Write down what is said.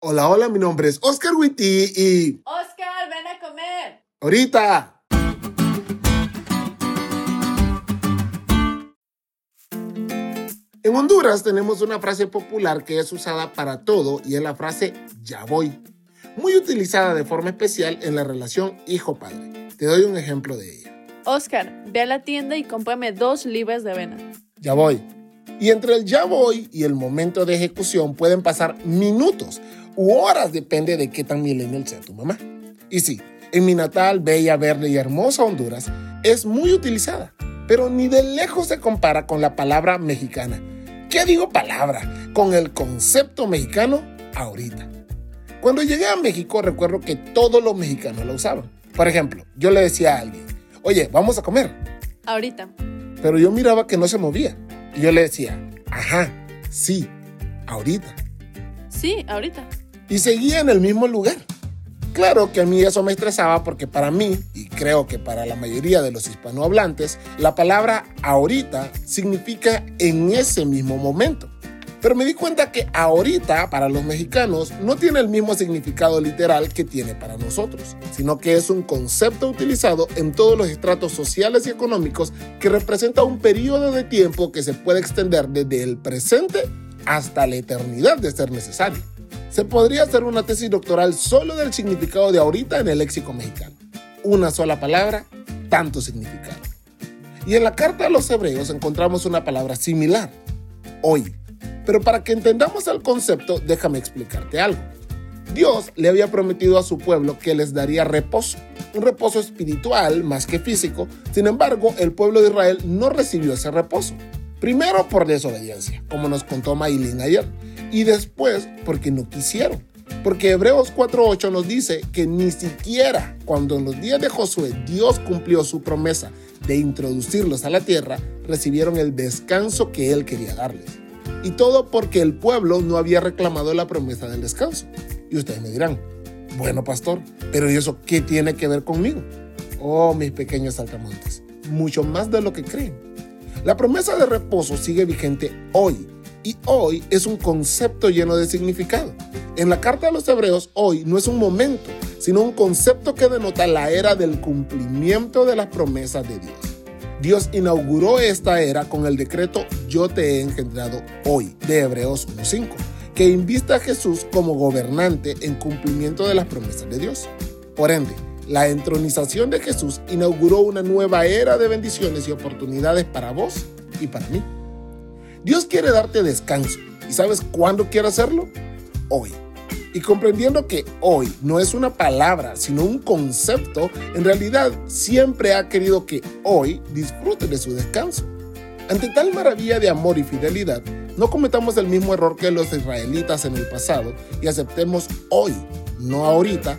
Hola, hola, mi nombre es Oscar Witty y... Oscar, ven a comer. Ahorita. En Honduras tenemos una frase popular que es usada para todo y es la frase ya voy, muy utilizada de forma especial en la relación hijo-padre. Te doy un ejemplo de ella. Oscar, ve a la tienda y cómprame dos libras de avena. Ya voy. Y entre el ya voy y el momento de ejecución pueden pasar minutos u horas, depende de qué tan millennial sea tu mamá. Y sí, en mi natal, bella, verde y hermosa Honduras es muy utilizada, pero ni de lejos se compara con la palabra mexicana. ¿Qué digo palabra? Con el concepto mexicano ahorita. Cuando llegué a México recuerdo que todos los mexicanos lo usaban. Por ejemplo, yo le decía a alguien, oye, vamos a comer. Ahorita. Pero yo miraba que no se movía. Y yo le decía, ajá, sí, ahorita. Sí, ahorita. Y seguía en el mismo lugar. Claro que a mí eso me estresaba porque para mí, y creo que para la mayoría de los hispanohablantes, la palabra ahorita significa en ese mismo momento. Pero me di cuenta que ahorita para los mexicanos no tiene el mismo significado literal que tiene para nosotros, sino que es un concepto utilizado en todos los estratos sociales y económicos que representa un periodo de tiempo que se puede extender desde el presente hasta la eternidad de ser necesario. Se podría hacer una tesis doctoral solo del significado de ahorita en el léxico mexicano. Una sola palabra, tanto significado. Y en la carta a los hebreos encontramos una palabra similar, hoy. Pero para que entendamos el concepto, déjame explicarte algo. Dios le había prometido a su pueblo que les daría reposo, un reposo espiritual más que físico. Sin embargo, el pueblo de Israel no recibió ese reposo. Primero por desobediencia, como nos contó Maylin ayer y después porque no quisieron. Porque Hebreos 4.8 nos dice que ni siquiera cuando en los días de Josué Dios cumplió su promesa de introducirlos a la tierra, recibieron el descanso que Él quería darles. Y todo porque el pueblo no había reclamado la promesa del descanso. Y ustedes me dirán, bueno pastor, pero ¿y eso qué tiene que ver conmigo? Oh, mis pequeños saltamontes, mucho más de lo que creen. La promesa de reposo sigue vigente hoy y hoy es un concepto lleno de significado. En la carta de los hebreos, hoy no es un momento, sino un concepto que denota la era del cumplimiento de las promesas de Dios. Dios inauguró esta era con el decreto Yo te he engendrado hoy de Hebreos 1.5, que invista a Jesús como gobernante en cumplimiento de las promesas de Dios. Por ende, la entronización de Jesús inauguró una nueva era de bendiciones y oportunidades para vos y para mí. Dios quiere darte descanso. ¿Y sabes cuándo quiere hacerlo? Hoy. Y comprendiendo que hoy no es una palabra, sino un concepto, en realidad siempre ha querido que hoy disfrute de su descanso. Ante tal maravilla de amor y fidelidad, no cometamos el mismo error que los israelitas en el pasado y aceptemos hoy, no ahorita,